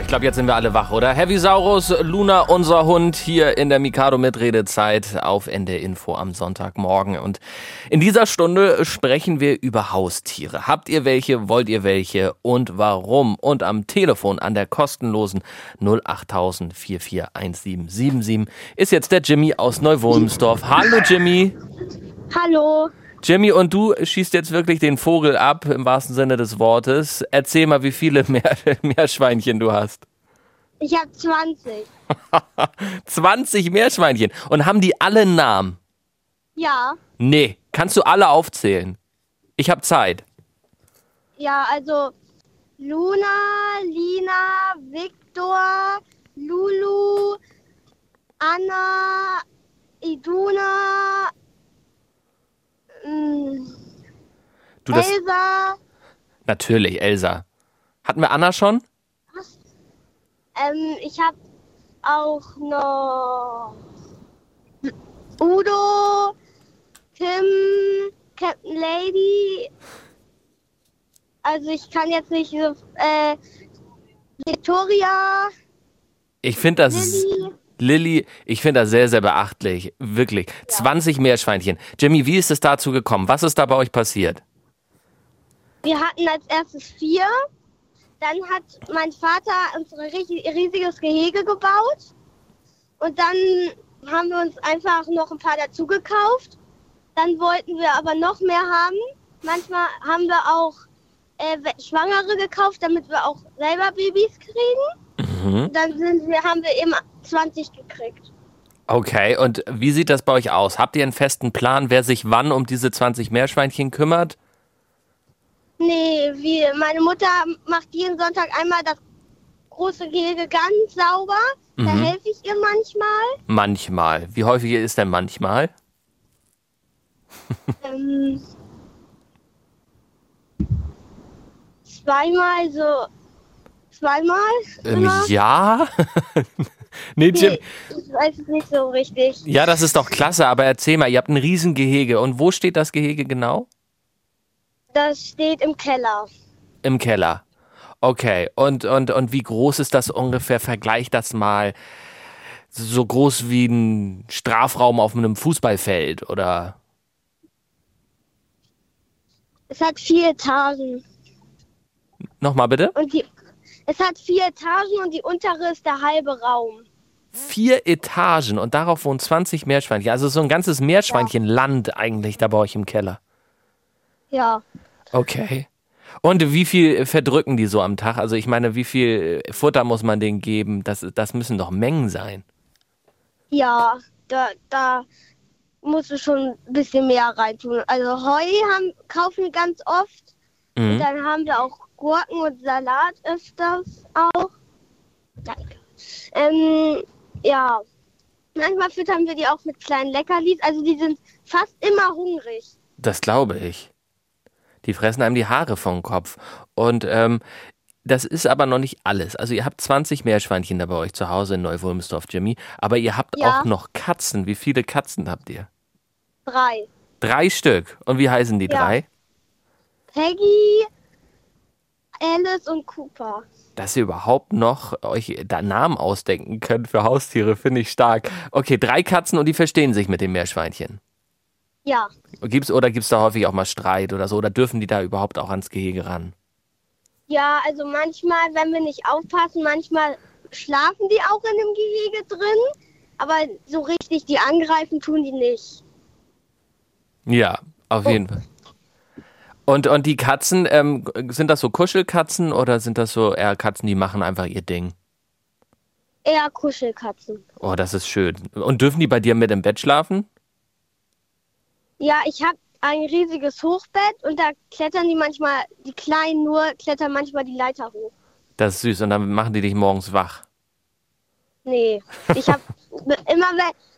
Ich glaube, jetzt sind wir alle wach, oder? Heavysaurus, Luna, unser Hund, hier in der Mikado Mitredezeit auf NDR Info am Sonntagmorgen. Und in dieser Stunde sprechen wir über Haustiere. Habt ihr welche? Wollt ihr welche? Und warum? Und am Telefon an der kostenlosen 08000 441777 ist jetzt der Jimmy aus Neuwolmsdorf. Hallo Jimmy. Hallo. Jimmy, und du schießt jetzt wirklich den Vogel ab, im wahrsten Sinne des Wortes. Erzähl mal, wie viele Meer Meerschweinchen du hast. Ich habe 20. 20 Meerschweinchen. Und haben die alle einen Namen? Ja. Nee. Kannst du alle aufzählen? Ich habe Zeit. Ja, also Luna, Lina, Victor, Lulu, Anna, Iduna, Du, das, Elsa, natürlich, Elsa. Hatten wir Anna schon? ähm, ich habe auch noch Udo, Tim, Captain Lady. Also ich kann jetzt nicht so, äh, Victoria, Ich finde das. Lilly. Lilly, ich finde das sehr, sehr beachtlich. Wirklich. 20 Meerschweinchen. Jimmy, wie ist es dazu gekommen? Was ist da bei euch passiert? Wir hatten als erstes vier. Dann hat mein Vater uns ein ri- riesiges Gehege gebaut. Und dann haben wir uns einfach noch ein paar dazu gekauft. Dann wollten wir aber noch mehr haben. Manchmal haben wir auch äh, Schwangere gekauft, damit wir auch selber Babys kriegen. Mhm. Dann sind wir, haben wir eben 20 gekriegt. Okay, und wie sieht das bei euch aus? Habt ihr einen festen Plan, wer sich wann um diese 20 Meerschweinchen kümmert? Nee, wie, meine Mutter macht jeden Sonntag einmal das große Gehege ganz sauber. Da Mhm. helfe ich ihr manchmal. Manchmal. Wie häufig ist denn manchmal? ähm, zweimal so. Zweimal? Ähm, ja? nee, Jim. Nee, ich weiß es nicht so richtig. Ja, das ist doch klasse, aber erzähl mal, ihr habt ein Riesengehege. Und wo steht das Gehege genau? Das steht im Keller. Im Keller. Okay, und, und, und wie groß ist das ungefähr? Vergleich das mal. So groß wie ein Strafraum auf einem Fußballfeld oder. Es hat vier Etagen. Nochmal bitte? Und die, es hat vier Etagen und die untere ist der halbe Raum. Vier Etagen und darauf wohnen 20 Meerschweinchen. Also so ein ganzes Meerschweinchenland eigentlich da bei euch im Keller. Ja. Okay. Und wie viel verdrücken die so am Tag? Also ich meine, wie viel Futter muss man denen geben? Das, das müssen doch Mengen sein. Ja, da, da, musst du schon ein bisschen mehr reintun. Also Heu haben, kaufen wir ganz oft. Mhm. Und dann haben wir auch Gurken und Salat öfters auch. Danke. Ähm, ja. Manchmal füttern wir die auch mit kleinen Leckerlis. Also die sind fast immer hungrig. Das glaube ich. Die fressen einem die Haare vom Kopf. Und ähm, das ist aber noch nicht alles. Also ihr habt 20 Meerschweinchen da bei euch zu Hause in Neu-Wulmsdorf, Jimmy. Aber ihr habt Ja. auch noch Katzen. Wie viele Katzen habt ihr? Drei. Drei Stück. Und wie heißen die Ja. drei? Peggy, Alice und Cooper. Dass ihr überhaupt noch euch da Namen ausdenken könnt für Haustiere, finde ich stark. Okay, drei Katzen und die verstehen sich mit dem Meerschweinchen. Ja. Gibt's, oder gibt es da häufig auch mal Streit oder so? Oder dürfen die da überhaupt auch ans Gehege ran? Ja, also manchmal, wenn wir nicht aufpassen, manchmal schlafen die auch in dem Gehege drin. Aber so richtig, die angreifen tun die nicht. Ja, auf Oh. jeden Fall. Und, und die Katzen, ähm, sind das so Kuschelkatzen oder sind das so eher Katzen, die machen einfach ihr Ding? Eher Kuschelkatzen. Oh, das ist schön. Und dürfen die bei dir mit im Bett schlafen? Ja, ich habe ein riesiges Hochbett und da klettern die manchmal, die Kleinen nur, klettern manchmal die Leiter hoch. Das ist süß. Und dann machen die dich morgens wach. Nee, ich habe immer,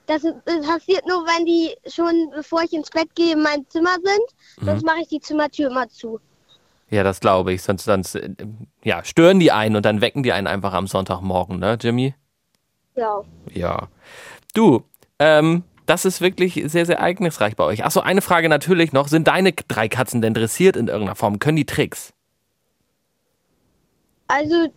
das, das passiert nur, wenn die schon, bevor ich ins Bett gehe, in meinem Zimmer sind. Sonst Mhm. mache ich die Zimmertür immer zu. Ja, das glaube ich. Sonst, sonst äh, ja, stören die einen und dann wecken die einen einfach am Sonntagmorgen, ne, Jimmy? Ja. Ja. Du, ähm, das ist wirklich sehr, sehr ereignisreich bei euch. Achso, eine Frage natürlich noch. Sind deine drei Katzen denn dressiert in irgendeiner Form? Können die Tricks? Also,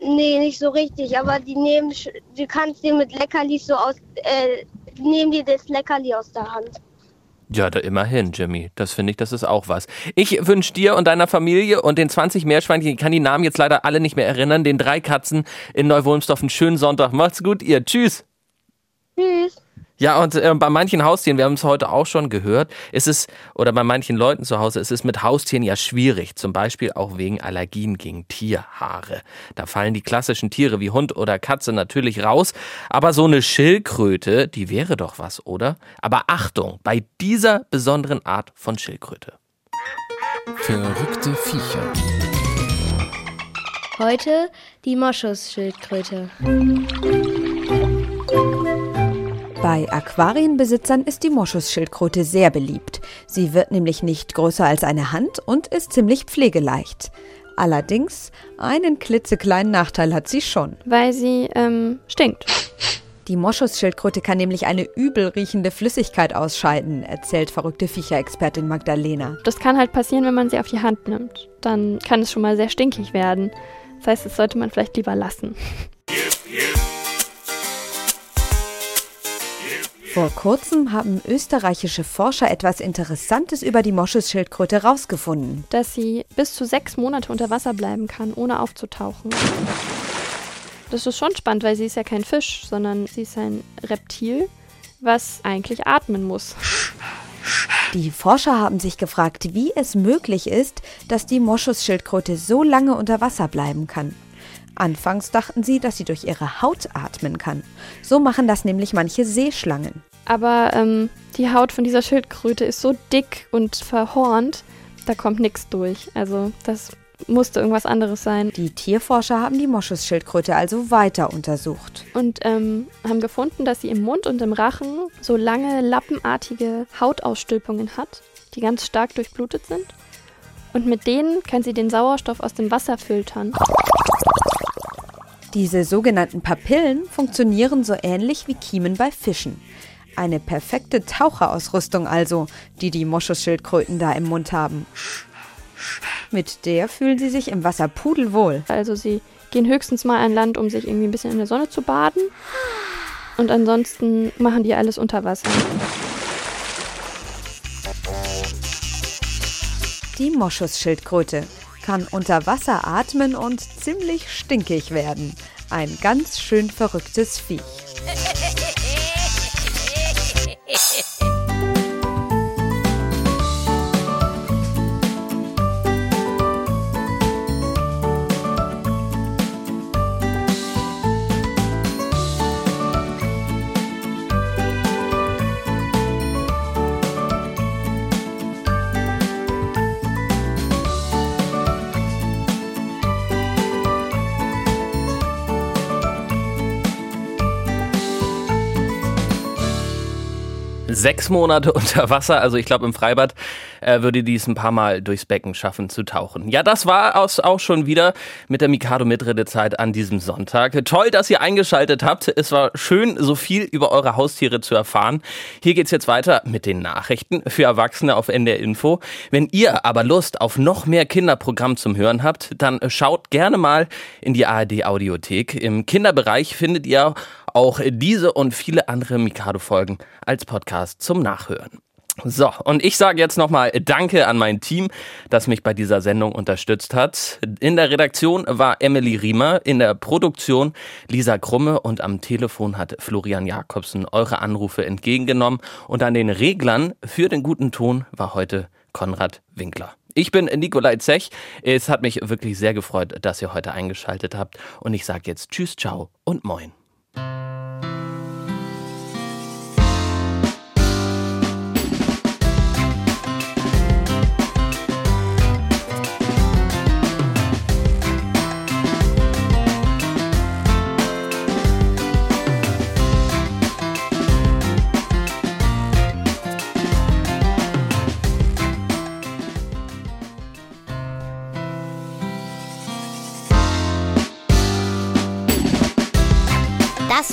nee, nicht so richtig, aber die nehmen, du kannst dir mit Leckerlis so aus, äh, die nehmen dir das Leckerli aus der Hand. Ja, da immerhin, Jimmy. Das finde ich, das ist auch was. Ich wünsche dir und deiner Familie und den 20 Meerschweinchen, ich kann die Namen jetzt leider alle nicht mehr erinnern, den drei Katzen in Neuwolmsdorf einen schönen Sonntag. Macht's gut, ihr. Tschüss. Tschüss. Ja, und äh, bei manchen Haustieren, wir haben es heute auch schon gehört, ist es, oder bei manchen Leuten zu Hause, ist es mit Haustieren ja schwierig. Zum Beispiel auch wegen Allergien gegen Tierhaare. Da fallen die klassischen Tiere wie Hund oder Katze natürlich raus. Aber so eine Schildkröte, die wäre doch was, oder? Aber Achtung, bei dieser besonderen Art von Schildkröte. Verrückte Viecher. Heute die Moschusschildkröte. Bei Aquarienbesitzern ist die Moschusschildkröte sehr beliebt. Sie wird nämlich nicht größer als eine Hand und ist ziemlich pflegeleicht. Allerdings, einen klitzekleinen Nachteil hat sie schon. Weil sie ähm, stinkt. Die Moschusschildkröte kann nämlich eine übel riechende Flüssigkeit ausscheiden, erzählt verrückte Viecherexpertin Magdalena. Das kann halt passieren, wenn man sie auf die Hand nimmt. Dann kann es schon mal sehr stinkig werden. Das heißt, das sollte man vielleicht lieber lassen. Vor kurzem haben österreichische Forscher etwas Interessantes über die Moschusschildkröte rausgefunden. Dass sie bis zu sechs Monate unter Wasser bleiben kann, ohne aufzutauchen. Das ist schon spannend, weil sie ist ja kein Fisch, sondern sie ist ein Reptil, was eigentlich atmen muss. Die Forscher haben sich gefragt, wie es möglich ist, dass die Moschusschildkröte so lange unter Wasser bleiben kann. Anfangs dachten sie, dass sie durch ihre Haut atmen kann. So machen das nämlich manche Seeschlangen. Aber ähm, die Haut von dieser Schildkröte ist so dick und verhornt, da kommt nichts durch. Also das musste irgendwas anderes sein. Die Tierforscher haben die Moschusschildkröte also weiter untersucht. Und ähm, haben gefunden, dass sie im Mund und im Rachen so lange lappenartige Hautausstülpungen hat, die ganz stark durchblutet sind. Und mit denen kann sie den Sauerstoff aus dem Wasser filtern. Diese sogenannten Papillen funktionieren so ähnlich wie Kiemen bei Fischen. Eine perfekte Taucherausrüstung also, die die Moschusschildkröten da im Mund haben. Mit der fühlen sie sich im Wasser pudelwohl. Also sie gehen höchstens mal an Land, um sich irgendwie ein bisschen in der Sonne zu baden. Und ansonsten machen die alles unter Wasser. Die Moschusschildkröte kann unter Wasser atmen und ziemlich stinkig werden. Ein ganz schön verrücktes Viech. Sechs Monate unter Wasser, also ich glaube im Freibad äh, würde die es ein paar Mal durchs Becken schaffen zu tauchen. Ja, das war auch schon wieder mit der Mikado Mitredezeit an diesem Sonntag. Toll, dass ihr eingeschaltet habt. Es war schön, so viel über eure Haustiere zu erfahren. Hier geht's jetzt weiter mit den Nachrichten für Erwachsene auf NDR Info. Wenn ihr aber Lust auf noch mehr Kinderprogramm zum Hören habt, dann schaut gerne mal in die ARD Audiothek. Im Kinderbereich findet ihr auch diese und viele andere Mikado-Folgen als Podcast zum Nachhören. So, und ich sage jetzt nochmal Danke an mein Team, das mich bei dieser Sendung unterstützt hat. In der Redaktion war Emily Riemer, in der Produktion Lisa Krumme und am Telefon hat Florian Jakobsen eure Anrufe entgegengenommen und an den Reglern für den guten Ton war heute Konrad Winkler. Ich bin Nikolai Zech. Es hat mich wirklich sehr gefreut, dass ihr heute eingeschaltet habt und ich sage jetzt Tschüss, ciao und moin. Das